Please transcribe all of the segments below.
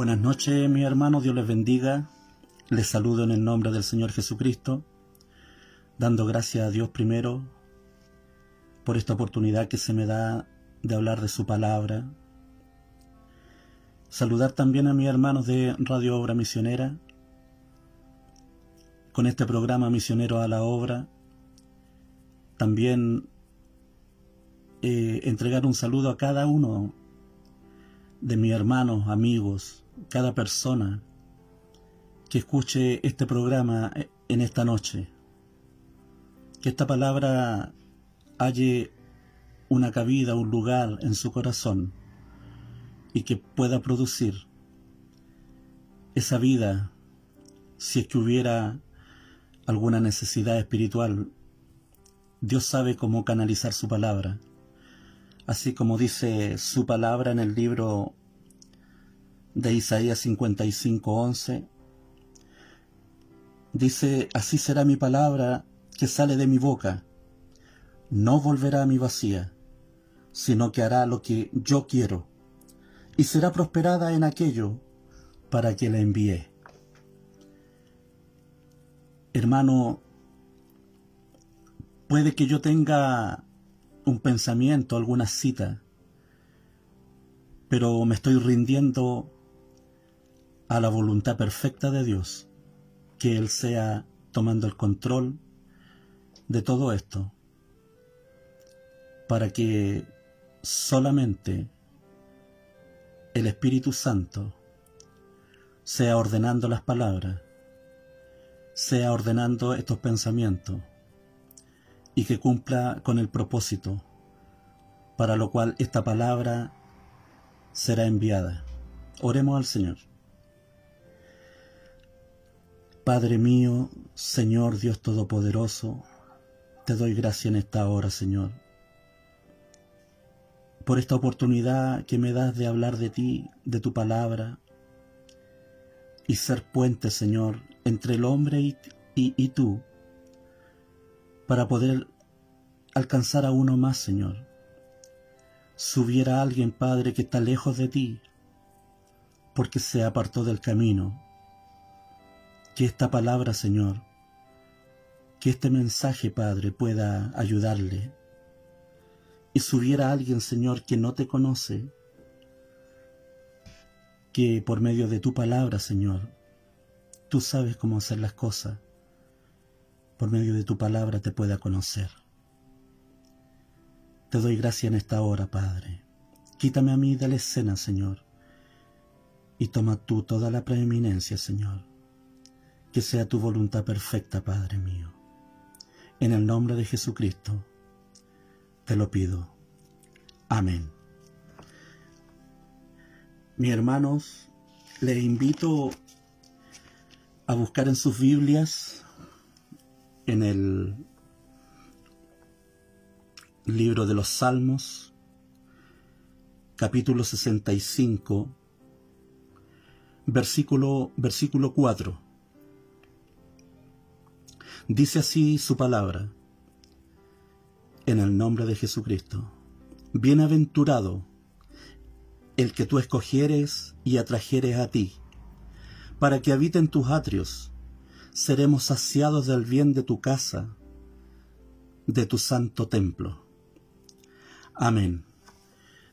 Buenas noches, mi hermano, Dios les bendiga. Les saludo en el nombre del Señor Jesucristo, dando gracias a Dios primero por esta oportunidad que se me da de hablar de su palabra. Saludar también a mis hermanos de Radio Obra Misionera, con este programa Misionero a la Obra. También eh, entregar un saludo a cada uno de mis hermanos, amigos, cada persona que escuche este programa en esta noche. Que esta palabra halle una cabida, un lugar en su corazón y que pueda producir esa vida si es que hubiera alguna necesidad espiritual. Dios sabe cómo canalizar su palabra así como dice su palabra en el libro de Isaías 55:11. Dice, así será mi palabra que sale de mi boca. No volverá a mi vacía, sino que hará lo que yo quiero, y será prosperada en aquello para que la envíe. Hermano, puede que yo tenga un pensamiento, alguna cita, pero me estoy rindiendo a la voluntad perfecta de Dios, que Él sea tomando el control de todo esto, para que solamente el Espíritu Santo sea ordenando las palabras, sea ordenando estos pensamientos, y que cumpla con el propósito para lo cual esta palabra será enviada. Oremos al Señor. Padre mío, Señor Dios Todopoderoso, te doy gracia en esta hora, Señor, por esta oportunidad que me das de hablar de ti, de tu palabra, y ser puente, Señor, entre el hombre y, y tú, para poder alcanzar a uno más, Señor. Si hubiera alguien, Padre, que está lejos de ti, porque se apartó del camino, que esta palabra, Señor, que este mensaje, Padre, pueda ayudarle. Y si hubiera alguien, Señor, que no te conoce, que por medio de tu palabra, Señor, tú sabes cómo hacer las cosas, por medio de tu palabra te pueda conocer. Te doy gracia en esta hora, Padre. Quítame a mí de la escena, Señor, y toma tú toda la preeminencia, Señor. Que sea tu voluntad perfecta, Padre mío. En el nombre de Jesucristo, te lo pido. Amén. Mis hermanos, les invito a buscar en sus Biblias en el libro de los Salmos, capítulo 65, versículo, versículo 4. Dice así su palabra, en el nombre de Jesucristo. Bienaventurado el que tú escogieres y atrajeres a ti, para que habiten tus atrios seremos saciados del bien de tu casa, de tu santo templo. Amén.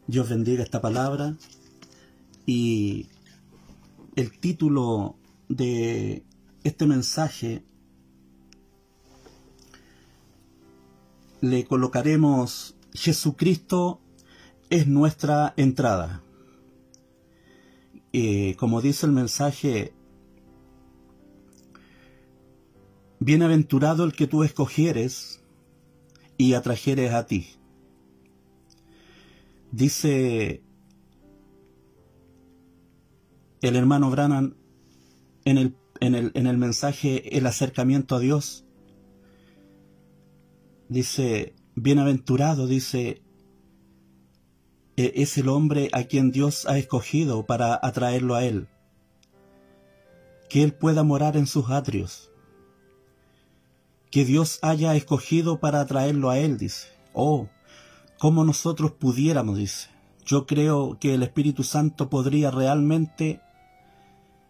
Dios bendiga esta palabra y el título de este mensaje le colocaremos Jesucristo es nuestra entrada. Eh, como dice el mensaje, Bienaventurado el que tú escogieres y atrajeres a ti. Dice el hermano Brannan en el, en el, en el mensaje El acercamiento a Dios. Dice, bienaventurado, dice, e, es el hombre a quien Dios ha escogido para atraerlo a Él. Que Él pueda morar en sus atrios que Dios haya escogido para atraerlo a Él, dice. Oh, como nosotros pudiéramos, dice. Yo creo que el Espíritu Santo podría realmente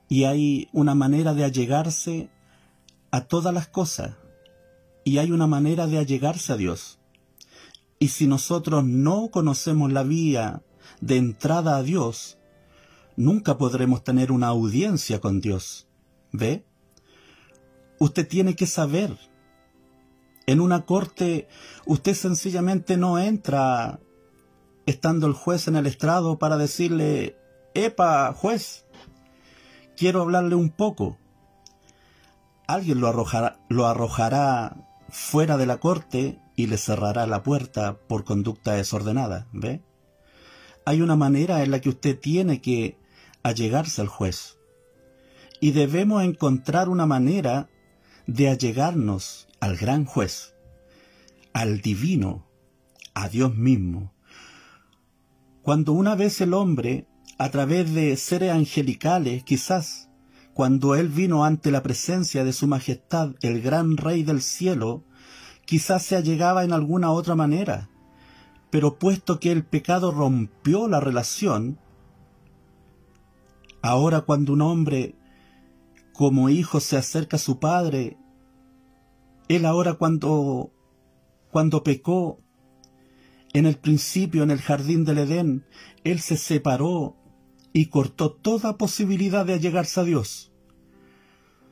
y hay una manera de allegarse a todas las cosas y hay una manera de allegarse a Dios. Y si nosotros no conocemos la vía de entrada a Dios, nunca podremos tener una audiencia con Dios. ¿Ve? Usted tiene que saber. En una corte, usted sencillamente no entra estando el juez en el estrado para decirle, Epa, juez, quiero hablarle un poco. Alguien lo arrojará, lo arrojará fuera de la corte y le cerrará la puerta por conducta desordenada, ¿ve? Hay una manera en la que usted tiene que allegarse al juez. Y debemos encontrar una manera de allegarnos al gran juez, al divino, a Dios mismo. Cuando una vez el hombre, a través de seres angelicales, quizás, cuando él vino ante la presencia de su majestad, el gran rey del cielo, quizás se allegaba en alguna otra manera, pero puesto que el pecado rompió la relación, ahora cuando un hombre como hijo se acerca a su padre, él ahora cuando cuando pecó en el principio en el jardín del Edén, él se separó y cortó toda posibilidad de allegarse a Dios.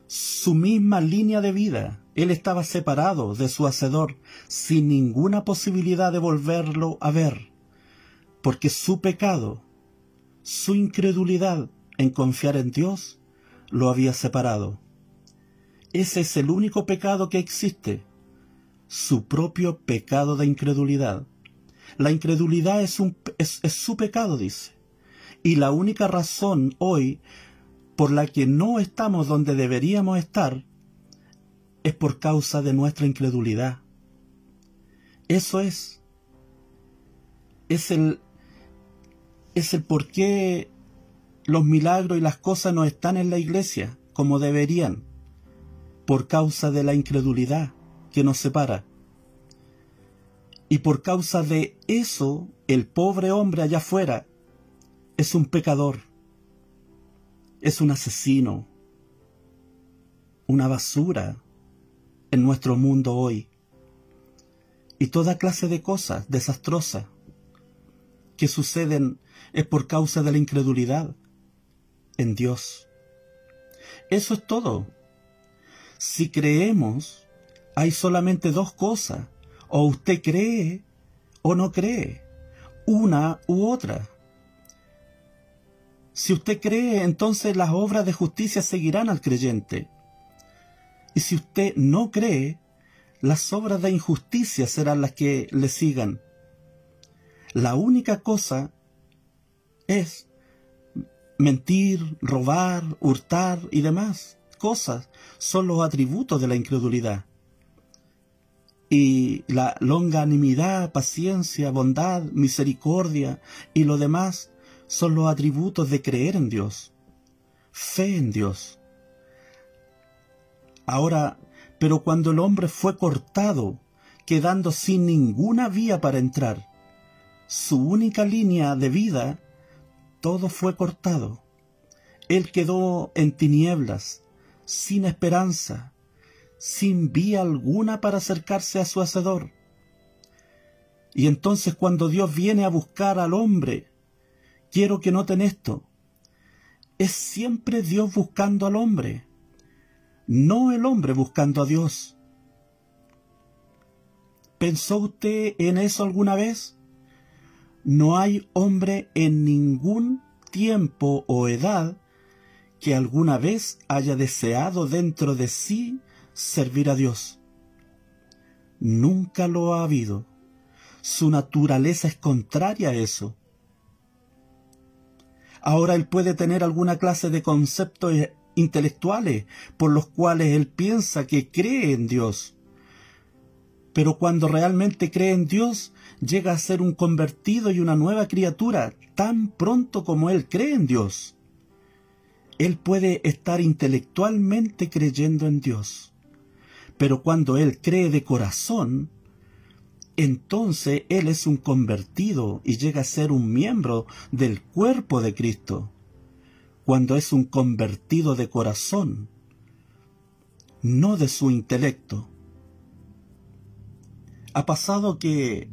Su misma línea de vida, él estaba separado de su Hacedor, sin ninguna posibilidad de volverlo a ver, porque su pecado, su incredulidad en confiar en Dios, lo había separado. Ese es el único pecado que existe, su propio pecado de incredulidad. La incredulidad es, un, es, su pecado, dice. Y la única razón hoy por la que no estamos donde deberíamos estar es por causa de nuestra incredulidad. Eso es. Es el, es el por qué los milagros y las cosas no están en la iglesia como deberían, por causa de la incredulidad que nos separa. Y por causa de eso, el pobre hombre allá afuera es un pecador, es un asesino, una basura, en nuestro mundo hoy. Y toda clase de cosas desastrosas que suceden es por causa de la incredulidad en Dios. Eso es todo. Si creemos, hay solamente dos cosas. O usted cree o no cree. Una u otra. Si usted cree, entonces las obras de justicia seguirán al creyente. Y si usted no cree, las obras de injusticia serán las que le sigan. La única cosa es mentir, robar, hurtar y demás cosas son los atributos de la incredulidad. Y la longanimidad, paciencia, bondad, misericordia y lo demás son los atributos de creer en Dios, fe en Dios. Ahora, pero cuando el hombre fue cortado, quedando sin ninguna vía para entrar, su única línea de vida, todo fue cortado. Él quedó en tinieblas, sin esperanza, sin vía alguna para acercarse a su Hacedor. Y entonces cuando Dios viene a buscar al hombre, quiero que noten esto, es siempre Dios buscando al hombre no el hombre buscando a Dios. ¿Pensó usted en eso alguna vez? No hay hombre en ningún tiempo o edad que alguna vez haya deseado dentro de sí servir a Dios. Nunca lo ha habido. Su naturaleza es contraria a eso. Ahora él puede tener alguna clase de concepto intelectuales por los cuales él piensa que cree en Dios. Pero cuando realmente cree en Dios, llega a ser un convertido y una nueva criatura tan pronto como él cree en Dios. Él puede estar intelectualmente creyendo en Dios, pero cuando él cree de corazón, entonces él es un convertido y llega a ser un miembro del cuerpo de Cristo cuando es un convertido de corazón, no de su intelecto. Ha pasado que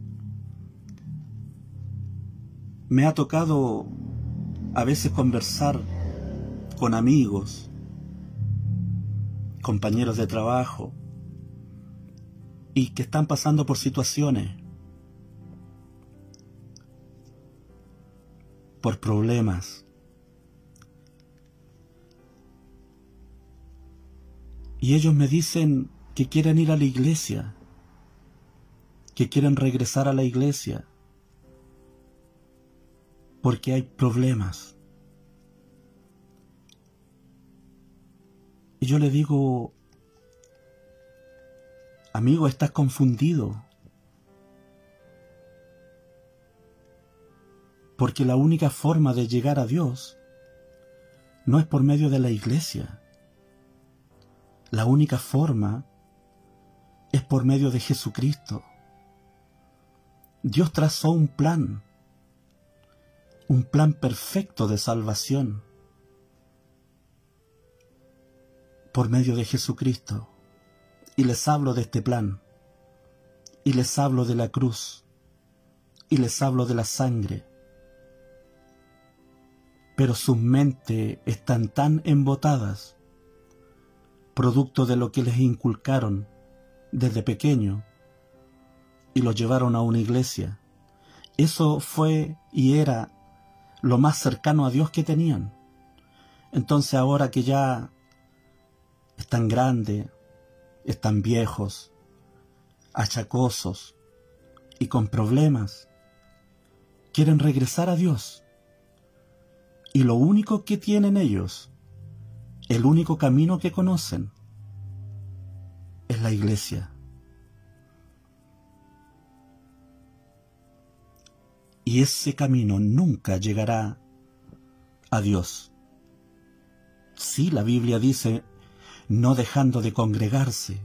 me ha tocado a veces conversar con amigos, compañeros de trabajo, y que están pasando por situaciones, por problemas. Y ellos me dicen que quieren ir a la iglesia, que quieren regresar a la iglesia, porque hay problemas. Y yo le digo, amigo, estás confundido. Porque la única forma de llegar a Dios no es por medio de la iglesia. La única forma es por medio de Jesucristo. Dios trazó un plan, un plan perfecto de salvación por medio de Jesucristo. Y les hablo de este plan. Y les hablo de la cruz. Y les hablo de la sangre. Pero sus mentes están tan embotadas, producto de lo que les inculcaron desde pequeño, y los llevaron a una iglesia. Eso fue y era lo más cercano a Dios que tenían. Entonces ahora que ya están grandes, están viejos, achacosos y con problemas. Quieren regresar a Dios. Y lo único que tienen ellos, el único camino que conocen, es la iglesia. Y ese camino nunca llegará a Dios. Sí, la Biblia dice no dejando de congregarse.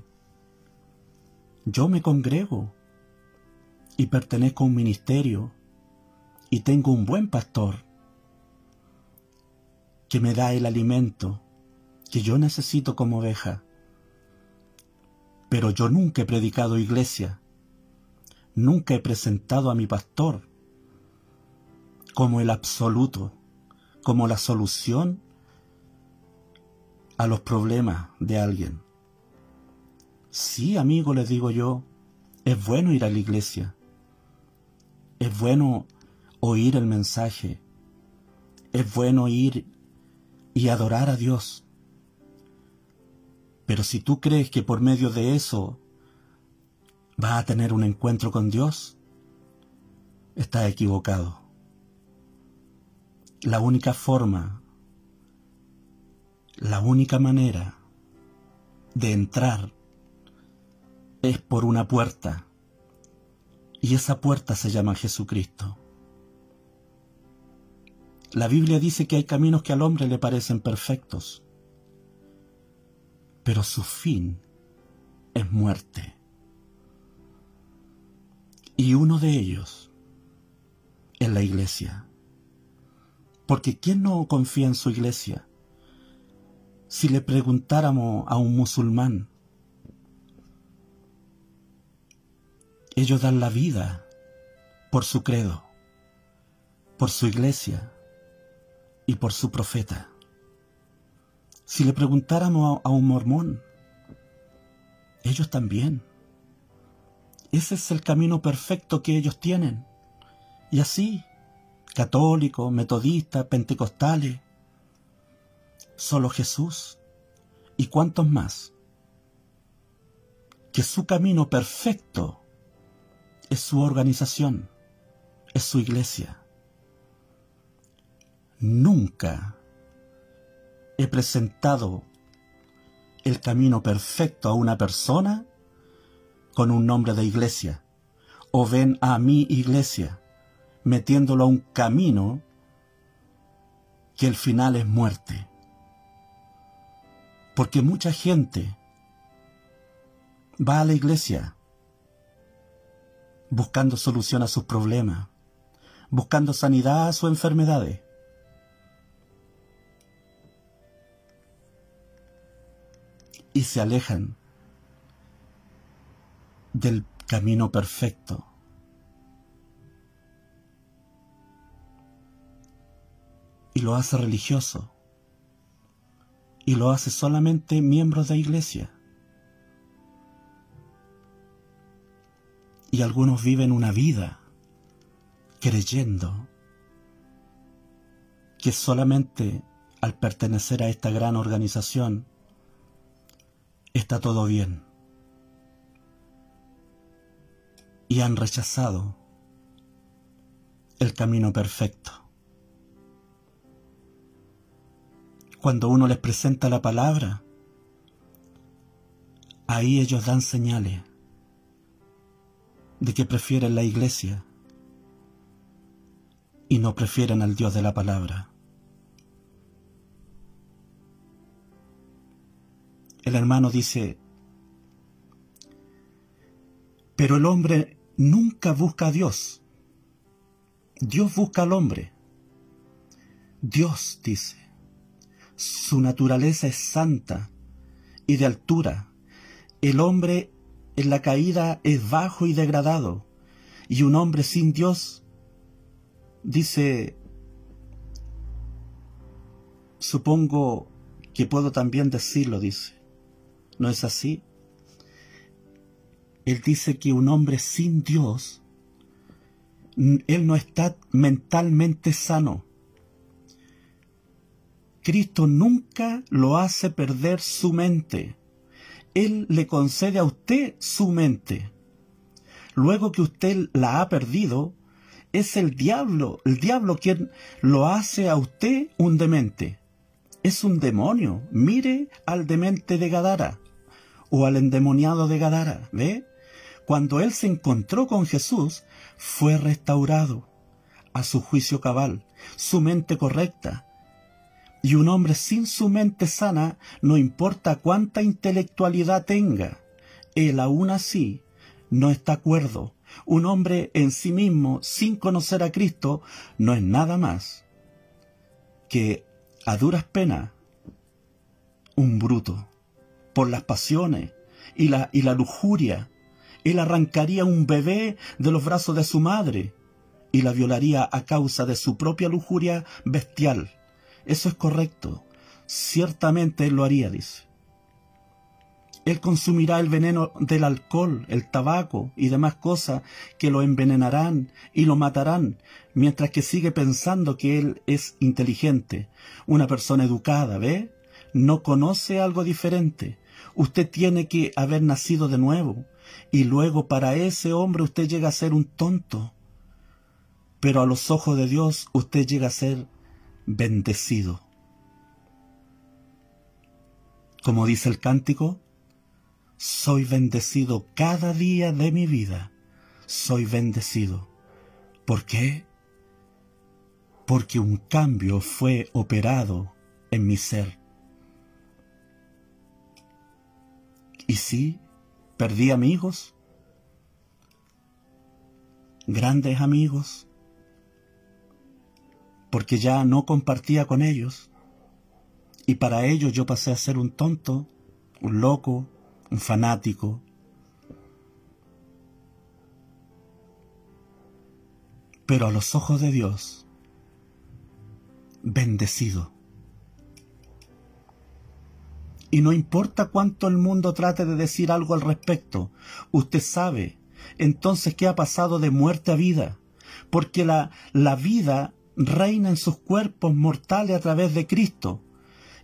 Yo me congrego y pertenezco a un ministerio y tengo un buen pastor que me da el alimento que yo necesito como oveja. Pero yo nunca he predicado iglesia, nunca he presentado a mi pastor como el absoluto, como la solución a los problemas de alguien. Sí, amigo, les digo yo, es bueno ir a la iglesia. Es bueno oír el mensaje. Es bueno ir y adorar a Dios. Pero si tú crees que por medio de eso vas a tener un encuentro con Dios, estás equivocado. La única forma la única manera de entrar es por una puerta y esa puerta se llama Jesucristo. La Biblia dice que hay caminos que al hombre le parecen perfectos, pero su fin es muerte. Y uno de ellos es la iglesia. Porque ¿quién no confía en su iglesia? Si le preguntáramos a un musulmán, ellos dan la vida por su credo, por su iglesia y por su profeta. Si le preguntáramos a un mormón, ellos también. Ese es el camino perfecto que ellos tienen. Y así, católicos, metodistas, pentecostales, solo Jesús y cuántos más, que su camino perfecto es su organización, es su iglesia. Nunca he presentado el camino perfecto a una persona con un nombre de iglesia, o ven a mi iglesia metiéndolo a un camino que el final es muerte. Porque mucha gente va a la iglesia buscando solución a sus problemas, buscando sanidad a sus enfermedades. Y se alejan del camino perfecto. Y lo hace religioso. Y lo hace solamente miembros de iglesia. Y algunos viven una vida creyendo que solamente al pertenecer a esta gran organización está todo bien. Y han rechazado el camino perfecto. Cuando uno les presenta la palabra, ahí ellos dan señales de que prefieren la iglesia y no prefieren al Dios de la palabra. El hermano dice, pero el hombre nunca busca a Dios. Dios busca al hombre. Dios dice, su naturaleza es santa y de altura. El hombre en la caída es bajo y degradado. Y un hombre sin Dios dice, supongo que puedo también decirlo, dice. ¿No es así? Él dice que un hombre sin Dios, él no está mentalmente sano. Cristo nunca lo hace perder su mente. Él le concede a usted su mente. Luego que usted la ha perdido, es el diablo, el diablo quien lo hace a usted un demente. Es un demonio. Mire al demente de Gadara o al endemoniado de Gadara, ¿ve? Cuando él se encontró con Jesús, fue restaurado a su juicio cabal, su mente correcta. Y un hombre sin su mente sana, no importa cuánta intelectualidad tenga, él aún así no está acuerdo un hombre en sí mismo, sin conocer a Cristo, no es nada más que a duras penas un bruto por las pasiones y la, y la lujuria. Él arrancaría un bebé de los brazos de su madre y la violaría a causa de su propia lujuria bestial. Eso es correcto. Ciertamente él lo haría, dice. Él consumirá el veneno del alcohol, el tabaco y demás cosas que lo envenenarán y lo matarán, mientras que sigue pensando que él es inteligente, una persona educada, ¿ve? No conoce algo diferente. Usted tiene que haber nacido de nuevo, y luego para ese hombre usted llega a ser un tonto. Pero a los ojos de Dios usted llega a ser bendecido. Como dice el cántico, soy bendecido cada día de mi vida. Soy bendecido. ¿Por qué? Porque un cambio fue operado en mi ser. Y sí, perdí amigos, grandes amigos, porque ya no compartía con ellos. Y para ellos yo pasé a ser un tonto, un loco, un fanático. Pero a los ojos de Dios, bendecido. Y no importa cuánto el mundo trate de decir algo al respecto, usted sabe entonces qué ha pasado de muerte a vida, porque la, la vida reina en sus cuerpos mortales a través de Cristo.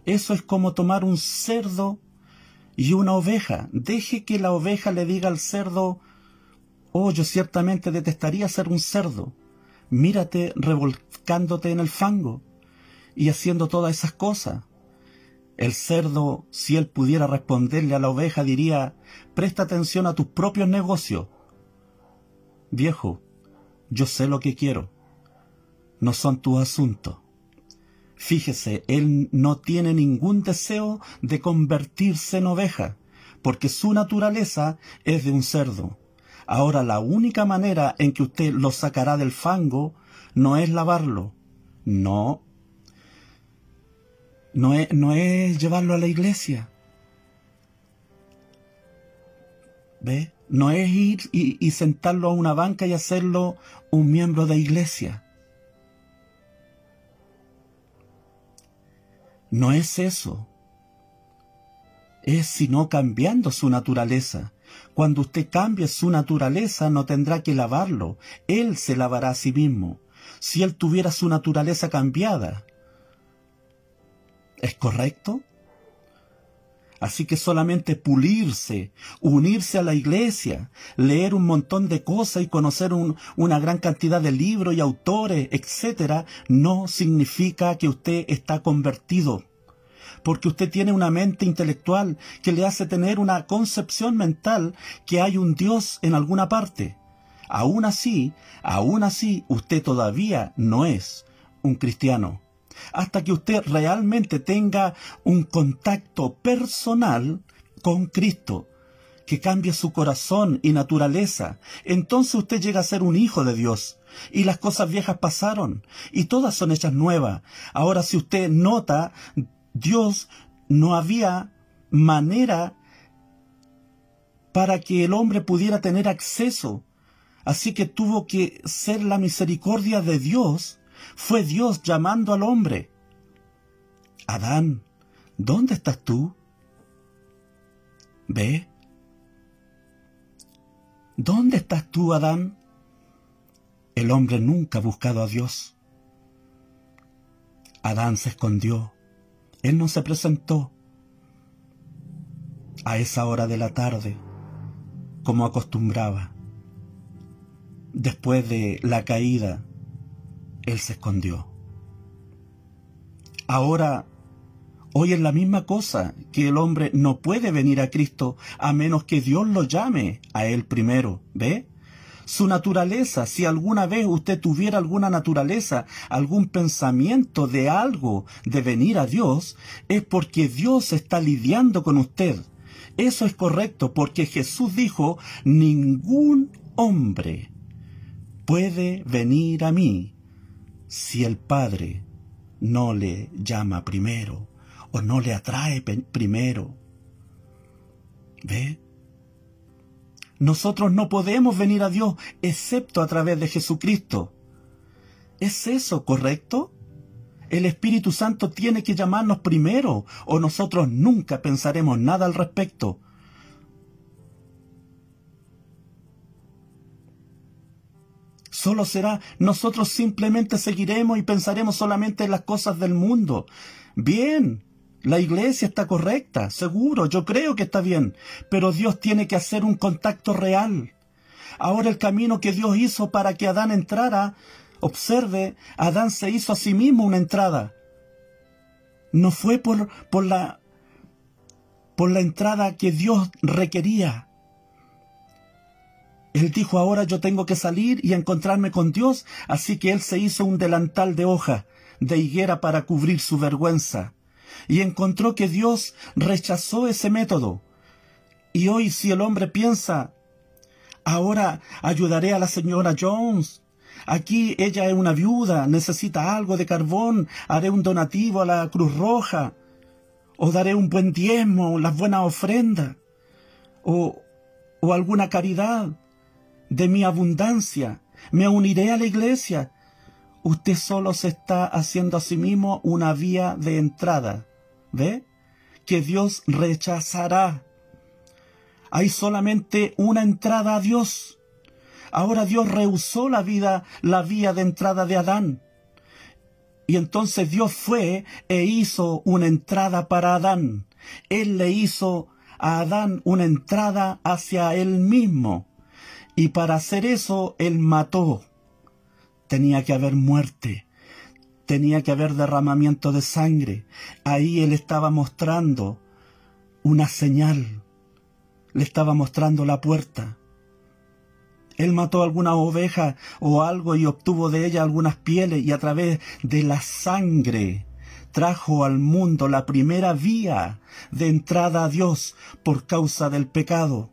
Eso es como tomar un cerdo y una oveja. Deje que la oveja le diga al cerdo, oh, yo ciertamente detestaría ser un cerdo. Mírate revolcándote en el fango y haciendo todas esas cosas. El cerdo, si él pudiera responderle a la oveja, diría, presta atención a tus propios negocios. Viejo, yo sé lo que quiero. No son tus asuntos. Fíjese, él no tiene ningún deseo de convertirse en oveja, porque su naturaleza es de un cerdo. Ahora la única manera en que usted lo sacará del fango no es lavarlo, no. No es, no es llevarlo a la iglesia. ¿Ve? No es ir y, y sentarlo a una banca y hacerlo un miembro de iglesia. No es eso. Es sino cambiando su naturaleza. Cuando usted cambie su naturaleza no tendrá que lavarlo. Él se lavará a sí mismo. Si él tuviera su naturaleza cambiada. ¿Es correcto? Así que solamente pulirse, unirse a la iglesia, leer un montón de cosas y conocer una gran cantidad de libros y autores, etcétera, no significa que usted está convertido. Porque usted tiene una mente intelectual que le hace tener una concepción mental que hay un Dios en alguna parte. Aún así, aún así, usted todavía no es un cristiano hasta que usted realmente tenga un contacto personal con Cristo, que cambie su corazón y naturaleza. Entonces usted llega a ser un hijo de Dios. Y las cosas viejas pasaron, y todas son hechas nuevas. Ahora si usted nota, Dios no había manera para que el hombre pudiera tener acceso. Así que tuvo que ser la misericordia de Dios fue Dios llamando al hombre. Adán, ¿dónde estás tú? Ve. ¿Dónde estás tú, Adán? El hombre nunca ha buscado a Dios. Adán se escondió. Él no se presentó. A esa hora de la tarde, como acostumbraba. Después de la caída él se escondió. Ahora, hoy es la misma cosa, que el hombre no puede venir a Cristo a menos que Dios lo llame a él primero, ¿ve? Su naturaleza, si alguna vez usted tuviera alguna naturaleza, algún pensamiento de algo de venir a Dios, es porque Dios está lidiando con usted. Eso es correcto, porque Jesús dijo, ningún hombre puede venir a mí si el Padre no le llama primero o no le atrae primero. ¿Ve? Nosotros no podemos venir a Dios excepto a través de Jesucristo. ¿Es eso correcto? El Espíritu Santo tiene que llamarnos primero o nosotros nunca pensaremos nada al respecto. Solo será, nosotros simplemente seguiremos y pensaremos solamente en las cosas del mundo. Bien, la iglesia está correcta, seguro, yo creo que está bien, pero Dios tiene que hacer un contacto real. Ahora el camino que Dios hizo para que Adán entrara, observe, Adán se hizo a sí mismo una entrada. No fue por, por la por la entrada que Dios requería. Él dijo, ahora yo tengo que salir y encontrarme con Dios, así que él se hizo un delantal de hoja, de higuera para cubrir su vergüenza, y encontró que Dios rechazó ese método. Y hoy si el hombre piensa, ahora ayudaré a la señora Jones, aquí ella es una viuda, necesita algo de carbón, haré un donativo a la Cruz Roja, o daré un buen diezmo, las buenas ofrendas, o, o alguna caridad de mi abundancia, me uniré a la iglesia. Usted solo se está haciendo a sí mismo una vía de entrada. ¿Ve? Que Dios rechazará. Hay solamente una entrada a Dios. Ahora Dios rehusó la vida, la vía de entrada de Adán. Y entonces Dios fue e hizo una entrada para Adán. Él le hizo a Adán una entrada hacia él mismo. Y para hacer eso, Él mató. Tenía que haber muerte. Tenía que haber derramamiento de sangre. Ahí Él estaba mostrando una señal. Le estaba mostrando la puerta. Él mató alguna oveja o algo y obtuvo de ella algunas pieles y a través de la sangre trajo al mundo la primera vía de entrada a Dios por causa del pecado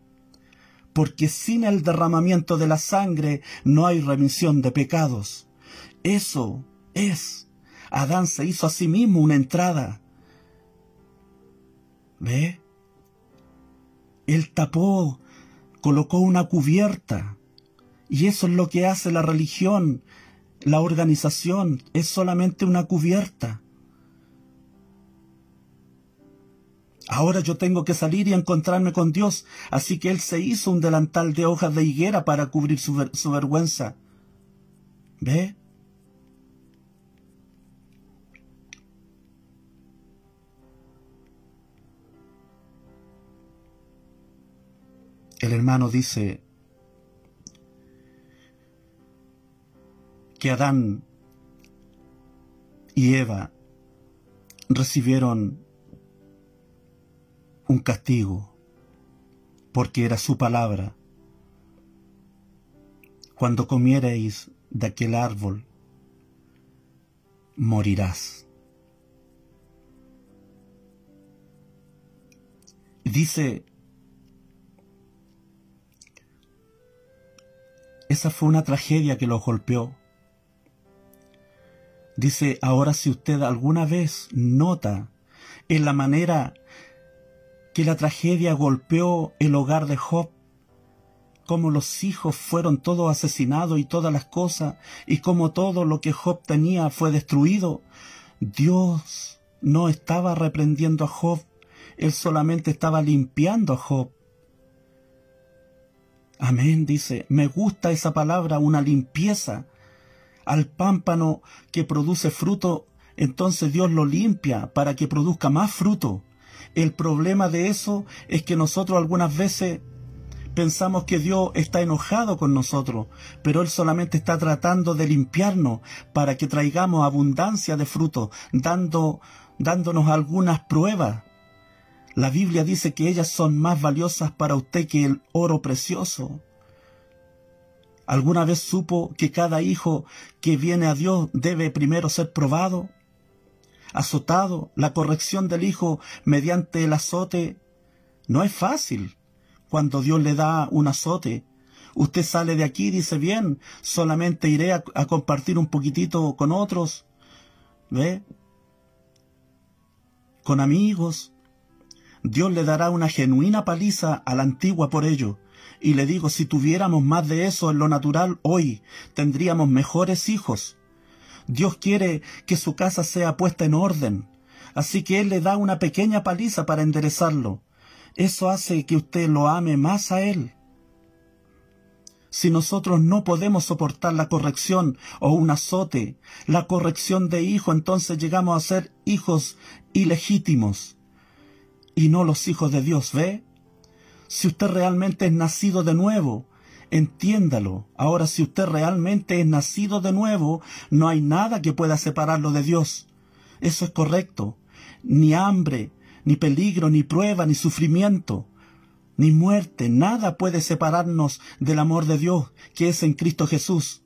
porque sin el derramamiento de la sangre no hay remisión de pecados. Eso es. Adán se hizo a sí mismo una entrada. ¿Ve? Él tapó colocó una cubierta. Y eso es lo que hace la religión, la organización, es solamente una cubierta. Ahora yo tengo que salir y encontrarme con Dios, así que Él se hizo un delantal de hojas de higuera para cubrir su, su vergüenza. ¿Ve? El hermano dice que Adán y Eva recibieron un castigo porque era su palabra. Cuando comiereis de aquel árbol, morirás. Dice Esa fue una tragedia que los golpeó. Dice, ahora si usted alguna vez nota en la manera que la tragedia golpeó el hogar de Job, cómo los hijos fueron todos asesinados y todas las cosas, y cómo todo lo que Job tenía fue destruido, Dios no estaba reprendiendo a Job, él solamente estaba limpiando a Job. Amén, dice, me gusta esa palabra, una limpieza. Al pámpano que produce fruto, entonces Dios lo limpia para que produzca más fruto. El problema de eso es que nosotros algunas veces pensamos que Dios está enojado con nosotros, pero Él solamente está tratando de limpiarnos para que traigamos abundancia de fruto, dando, dándonos algunas pruebas la Biblia dice que ellas son más valiosas para usted que el oro precioso. ¿Alguna vez supo que cada hijo que viene a Dios debe primero ser probado, azotado? La corrección del hijo mediante el azote no es fácil. Cuando Dios le da un azote, usted sale de aquí y dice, bien, solamente iré a, a compartir un poquitito con otros, ¿ve? Con amigos, Dios le dará una genuina paliza a la antigua por ello. Y le digo, si tuviéramos más de eso en lo natural hoy, tendríamos mejores hijos. Dios quiere que su casa sea puesta en orden, así que Él le da una pequeña paliza para enderezarlo. Eso hace que usted lo ame más a Él. Si nosotros no podemos soportar la corrección o un azote, la corrección de hijo, entonces llegamos a ser hijos ilegítimos y no los hijos de Dios, ¿ve? Si usted realmente es nacido de nuevo, entiéndalo. Ahora, si usted realmente es nacido de nuevo, no hay nada que pueda separarlo de Dios. Eso es correcto. Ni hambre, ni peligro, ni prueba, ni sufrimiento, ni muerte, nada puede separarnos del amor de Dios que es en Cristo Jesús.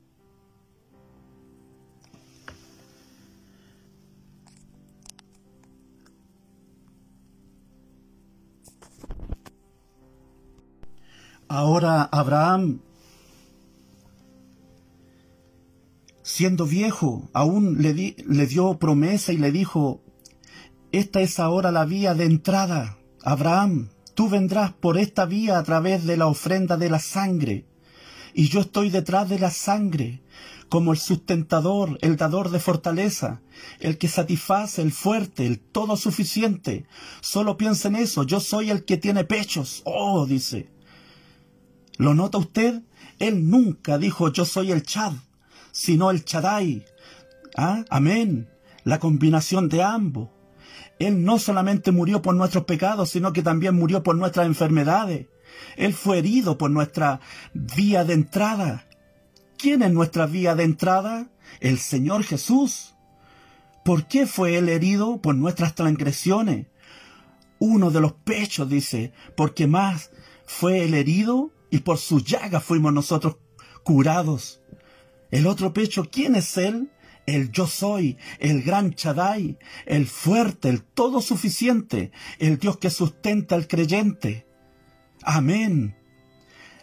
Ahora Abraham, siendo viejo, aún le, dio promesa y le dijo, esta es ahora la vía de entrada. Abraham, tú vendrás por esta vía a través de la ofrenda de la sangre, y yo estoy detrás de la sangre, como el sustentador, el dador de fortaleza, el que satisface, el fuerte, el todo suficiente. Solo piensa en eso, yo soy el que tiene pechos. Oh, dice, ¿Lo nota usted? Él nunca dijo yo soy el Chad, sino el Chadai. ¿Ah? Amén. La combinación de ambos. Él no solamente murió por nuestros pecados, sino que también murió por nuestras enfermedades. Él fue herido por nuestra vía de entrada. ¿Quién es nuestra vía de entrada? El Señor Jesús. ¿Por qué fue Él herido? Por nuestras transgresiones. Uno de los pechos dice, porque más fue el herido y por su llaga fuimos nosotros curados. El otro pecho, ¿quién es él? El yo soy, el gran Chadai, el fuerte, el todo suficiente, el Dios que sustenta al creyente. Amén.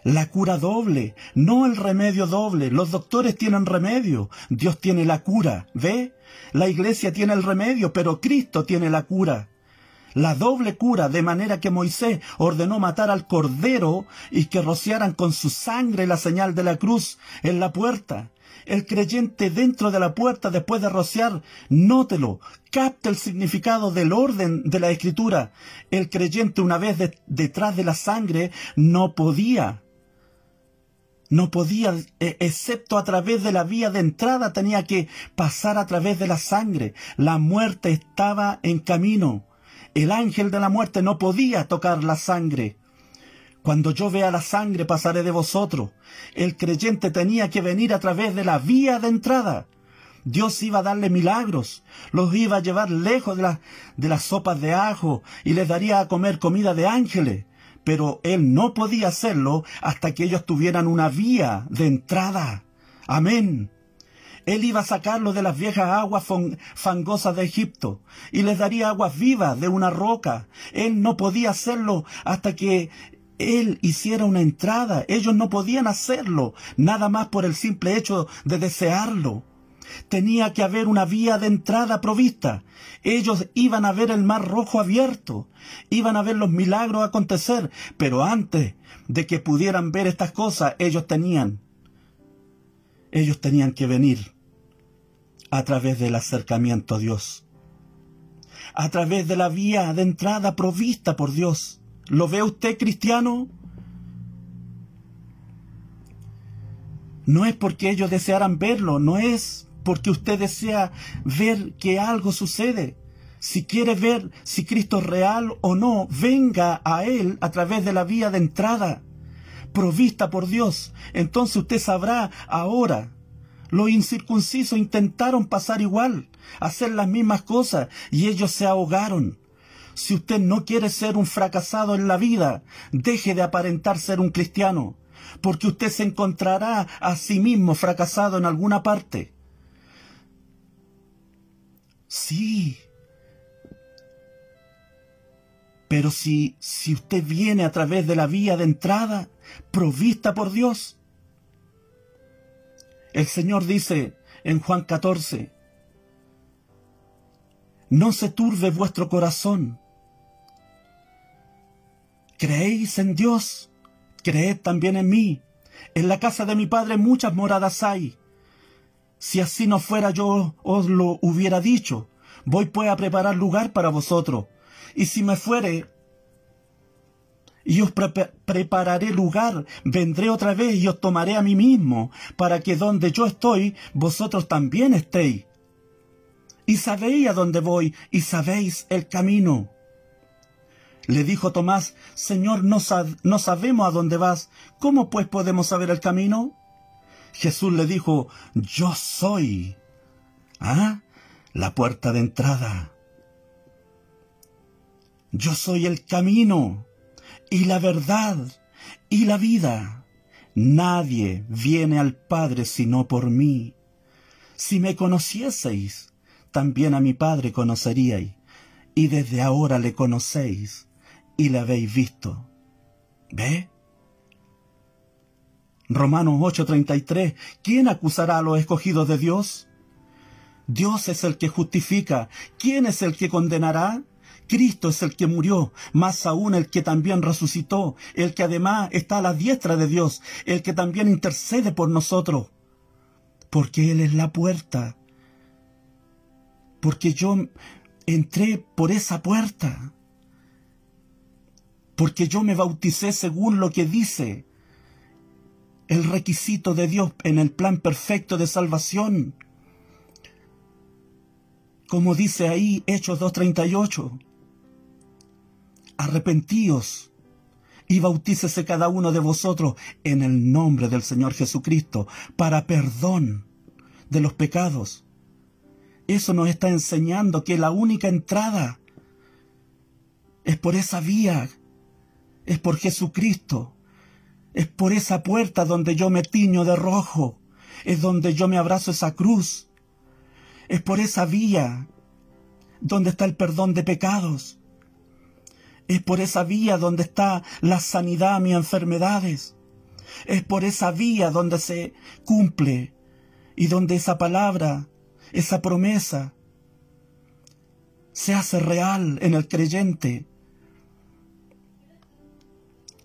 La cura doble, no el remedio doble. Los doctores tienen remedio, Dios tiene la cura. ¿Ve? La iglesia tiene el remedio, pero Cristo tiene la cura. La doble cura, de manera que Moisés ordenó matar al cordero y que rociaran con su sangre la señal de la cruz en la puerta. El creyente dentro de la puerta después de rociar, nótelo, capta el significado del orden de la escritura. El creyente una vez detrás de la sangre no podía no podía, e, excepto a través de la vía de entrada, tenía que pasar a través de la sangre. La muerte estaba en camino. El ángel de la muerte no podía tocar la sangre. Cuando yo vea la sangre pasaré de vosotros. El creyente tenía que venir a través de la vía de entrada. Dios iba a darle milagros, los iba a llevar lejos de, las sopas de ajo y les daría a comer comida de ángeles, pero él no podía hacerlo hasta que ellos tuvieran una vía de entrada. Amén. Él iba a sacarlos de las viejas aguas fangosas de Egipto y les daría aguas vivas de una roca. Él no podía hacerlo hasta que él hiciera una entrada. Ellos no podían hacerlo, nada más por el simple hecho de desearlo. Tenía que haber una vía de entrada provista. Ellos iban a ver el mar rojo abierto, iban a ver los milagros acontecer, pero antes de que pudieran ver estas cosas, ellos tenían, ellos tenían que venir a través del acercamiento a Dios, a través de la vía de entrada provista por Dios. ¿Lo ve usted cristiano? No es porque ellos desearan verlo, no es porque usted desea ver que algo sucede. Si quiere ver si Cristo es real o no, venga a Él a través de la vía de entrada, provista por Dios. Entonces usted sabrá ahora los incircuncisos intentaron pasar igual, hacer las mismas cosas, y ellos se ahogaron. Si usted no quiere ser un fracasado en la vida, deje de aparentar ser un cristiano, porque usted se encontrará a sí mismo fracasado en alguna parte. Sí. Pero si, si usted viene a través de la vía de entrada, provista por Dios, el Señor dice en Juan 14, no se turbe vuestro corazón. Creéis en Dios, creed también en mí. En la casa de mi Padre muchas moradas hay. Si así no fuera yo os lo hubiera dicho. Voy pues a preparar lugar para vosotros. Y si me fuere y os prepararé lugar, vendré otra vez y os tomaré a mí mismo, para que donde yo estoy, vosotros también estéis. Y sabéis a dónde voy, y sabéis el camino. Le dijo Tomás, Señor, no, no sabemos a dónde vas, ¿cómo pues podemos saber el camino? Jesús le dijo, Yo soy. ¿Ah? La puerta de entrada. Yo soy el camino y la verdad y la vida. Nadie viene al Padre sino por mí. Si me conocieseis, también a mi Padre conoceríais, y desde ahora le conocéis y le habéis visto. ¿Ve? Romanos 8:33, ¿quién acusará a los escogidos de Dios? Dios es el que justifica. ¿Quién es el que condenará? Cristo es el que murió, más aún el que también resucitó, el que además está a la diestra de Dios, el que también intercede por nosotros. Porque Él es la puerta. Porque yo entré por esa puerta. Porque yo me bauticé según lo que dice el requisito de Dios en el plan perfecto de salvación. Como dice ahí Hechos 2.38 arrepentíos y bautícese cada uno de vosotros en el nombre del Señor Jesucristo para perdón de los pecados. Eso nos está enseñando que la única entrada es por esa vía, es por Jesucristo, es por esa puerta donde yo me tiño de rojo, es donde yo me abrazo esa cruz, es por esa vía donde está el perdón de pecados, es por esa vía donde está la sanidad a mis enfermedades. Es por esa vía donde se cumple y donde esa palabra, esa promesa, se hace real en el creyente.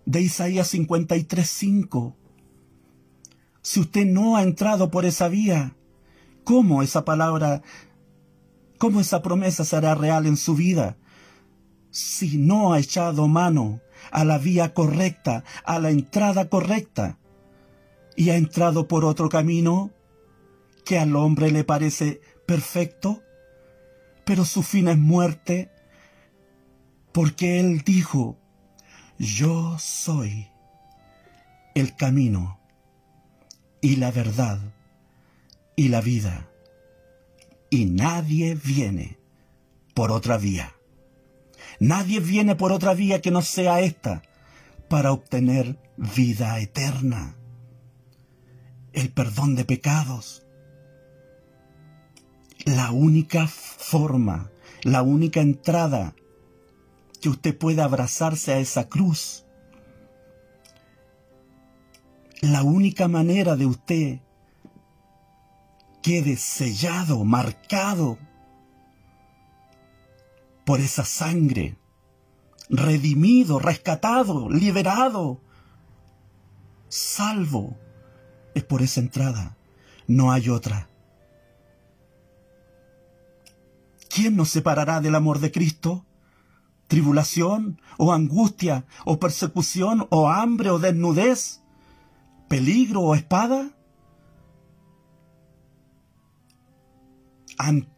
De Isaías 53:5. Si usted no ha entrado por esa vía, ¿cómo esa palabra, cómo esa promesa será real en su vida? Si no ha echado mano a la vía correcta, a la entrada correcta, y ha entrado por otro camino que al hombre le parece perfecto, pero su fin es muerte, porque Él dijo, yo soy el camino y la verdad y la vida, y nadie viene por otra vía. Nadie viene por otra vía que no sea esta para obtener vida eterna, el perdón de pecados, la única forma, la única entrada que usted pueda abrazarse a esa cruz. La única manera de usted quede sellado, marcado por esa sangre, redimido, rescatado, liberado, salvo, es por esa entrada. No hay otra. ¿Quién nos separará del amor de Cristo? ¿Tribulación o angustia o persecución o hambre o desnudez? ¿Peligro o espada? Ante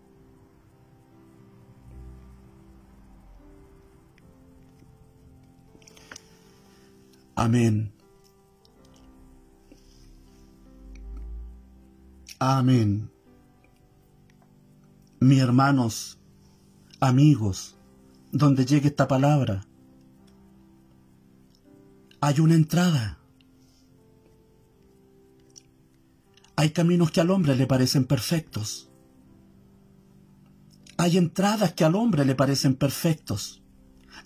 Amén. Amén. Mis hermanos, amigos, donde llegue esta palabra, hay una entrada. Hay caminos que al hombre le parecen perfectos. Hay entradas que al hombre le parecen perfectos.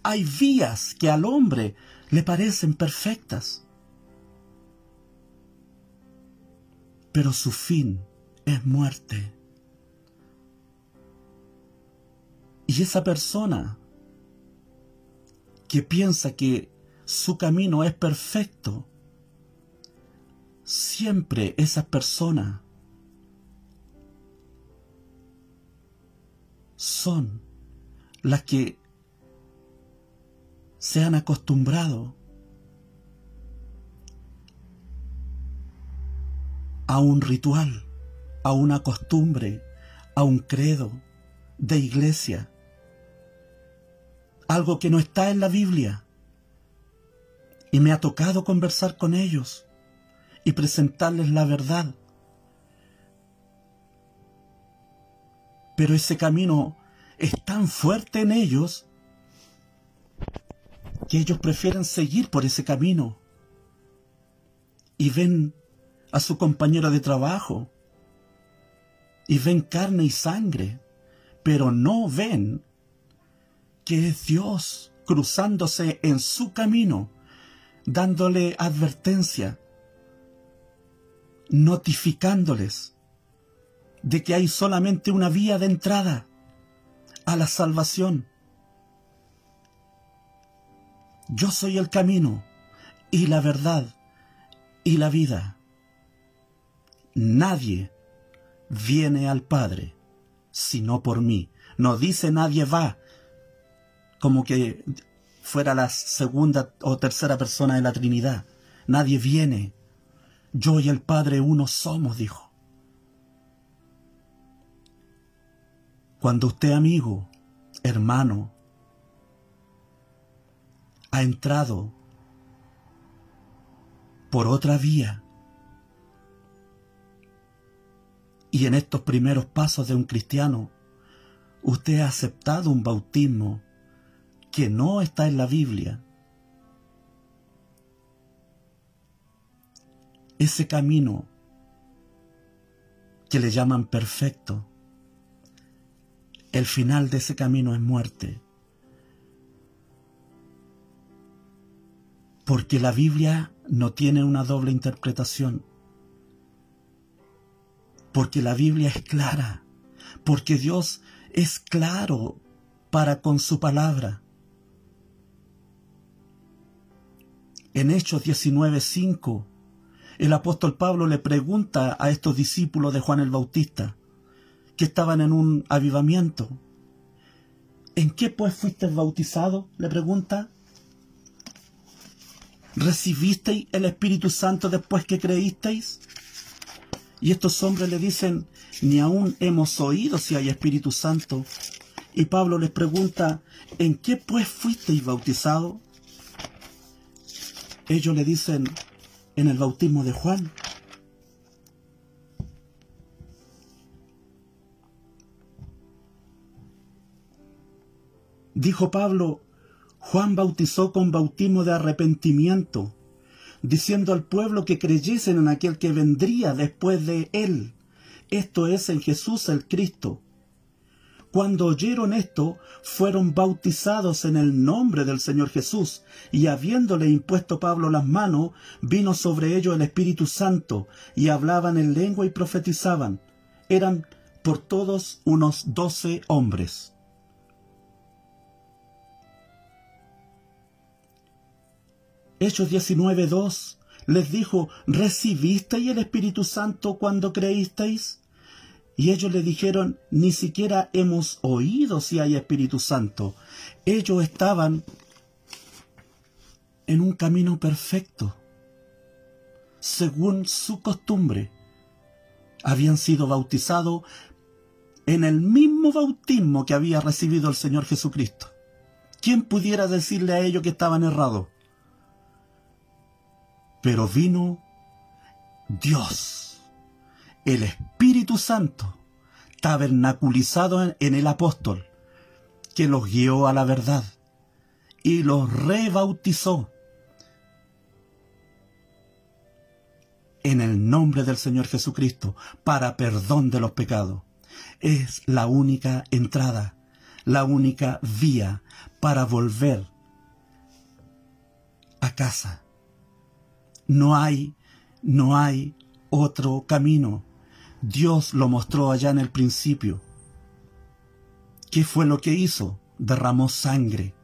Hay vías que al hombre le parecen perfectas. Pero su fin es muerte. Y esa persona que piensa que su camino es perfecto, siempre esas personas son las que se han acostumbrado a un ritual, a una costumbre, a un credo de iglesia, algo que no está en la Biblia. Y me ha tocado conversar con ellos y presentarles la verdad. Pero ese camino es tan fuerte en ellos que ellos prefieren seguir por ese camino. Y ven a su compañero de trabajo. Y ven carne y sangre. Pero no ven que es Dios cruzándose en su camino dándole advertencia, notificándoles de que hay solamente una vía de entrada a la salvación. Yo soy el camino y la verdad y la vida. Nadie viene al Padre sino por mí. No dice nadie va, como que fuera la segunda o tercera persona de la Trinidad. Nadie viene. Yo y el Padre uno somos, dijo. Cuando usted, amigo, hermano, ha entrado por otra vía. Y en estos primeros pasos de un cristiano, usted ha aceptado un bautismo que no está en la Biblia. Ese camino que le llaman perfecto, el final de ese camino es muerte. Porque la Biblia no tiene una doble interpretación. Porque la Biblia es clara. Porque Dios es claro para con su palabra. En Hechos 19:5, el apóstol Pablo le pregunta a estos discípulos de Juan el Bautista, que estaban en un avivamiento, ¿en qué pues fuiste bautizado? le pregunta. ¿Recibisteis el Espíritu Santo después que creísteis? Y estos hombres le dicen, ni aún hemos oído si hay Espíritu Santo. Y Pablo les pregunta, ¿en qué pues fuisteis bautizado? Ellos le dicen en el bautismo de Juan. Dijo Pablo, Juan bautizó con bautismo de arrepentimiento, diciendo al pueblo que creyesen en aquel que vendría después de él, esto es en Jesús el Cristo, cuando oyeron esto, fueron bautizados en el nombre del Señor Jesús, y habiéndole impuesto Pablo las manos, vino sobre ellos el Espíritu Santo, y hablaban en lengua y profetizaban. Eran por todos unos doce hombres. Hechos 19.2 les dijo, ¿recibisteis el Espíritu Santo cuando creísteis? Y ellos le dijeron, ni siquiera hemos oído si hay Espíritu Santo. Ellos estaban en un camino perfecto, según su costumbre. Habían sido bautizados en el mismo bautismo que había recibido el Señor Jesucristo. ¿Quién pudiera decirle a ellos que estaban errados? Pero vino Dios el Espíritu Santo tabernaculizado en, el apóstol, que los guió a la verdad y los rebautizó en el nombre del Señor Jesucristo para perdón de los pecados. Es la única entrada, la única vía para volver a casa. No hay, no hay otro camino. Dios lo mostró allá en el principio. ¿Qué fue lo que hizo? Derramó sangre,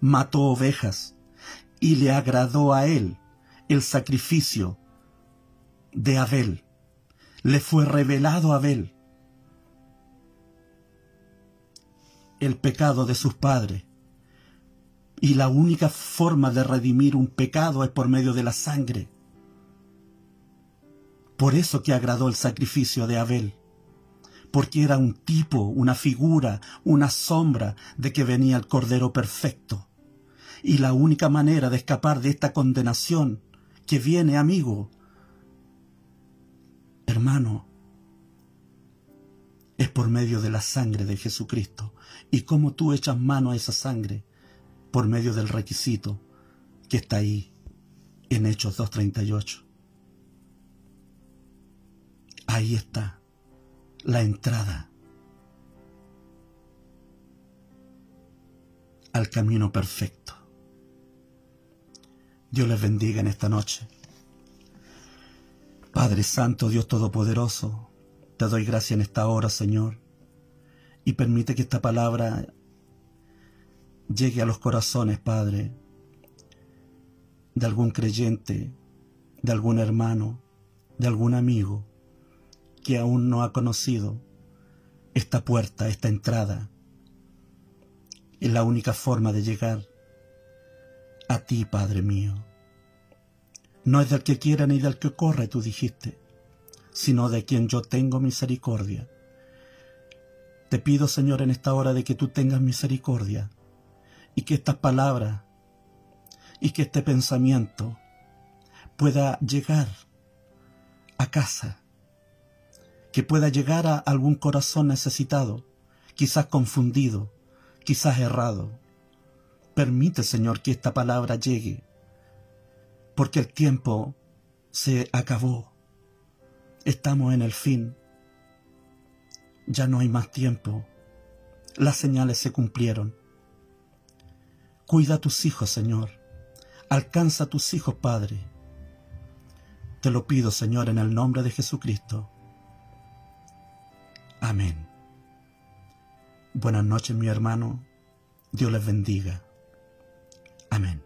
mató ovejas y le agradó a él el sacrificio de Abel. Le fue revelado a Abel el pecado de sus padres. Y la única forma de redimir un pecado es por medio de la sangre. Por eso que agradó el sacrificio de Abel, porque era un tipo, una figura, una sombra de que venía el Cordero perfecto. Y la única manera de escapar de esta condenación que viene, amigo, hermano, es por medio de la sangre de Jesucristo. Y cómo tú echas mano a esa sangre, por medio del requisito que está ahí en Hechos 2.38. Ahí está la entrada al camino perfecto. Dios les bendiga en esta noche. Padre Santo, Dios Todopoderoso, te doy gracia en esta hora, Señor, y permite que esta palabra llegue a los corazones, Padre, de algún creyente, de algún hermano, de algún amigo, que aún no ha conocido esta puerta, esta entrada. Es la única forma de llegar a ti, Padre mío. No es del que quiera ni del que corre, tú dijiste, sino de quien yo tengo misericordia. Te pido, Señor, en esta hora de que tú tengas misericordia y que estas palabras y que este pensamiento pueda llegar a casa que pueda llegar a algún corazón necesitado, quizás confundido, quizás errado. Permite, Señor, que esta palabra llegue, porque el tiempo se acabó. Estamos en el fin. Ya no hay más tiempo. Las señales se cumplieron. Cuida a tus hijos, Señor. Alcanza a tus hijos, Padre. Te lo pido, Señor, en el nombre de Jesucristo. Amén. Buenas noches, mi hermano. Dios les bendiga. Amén.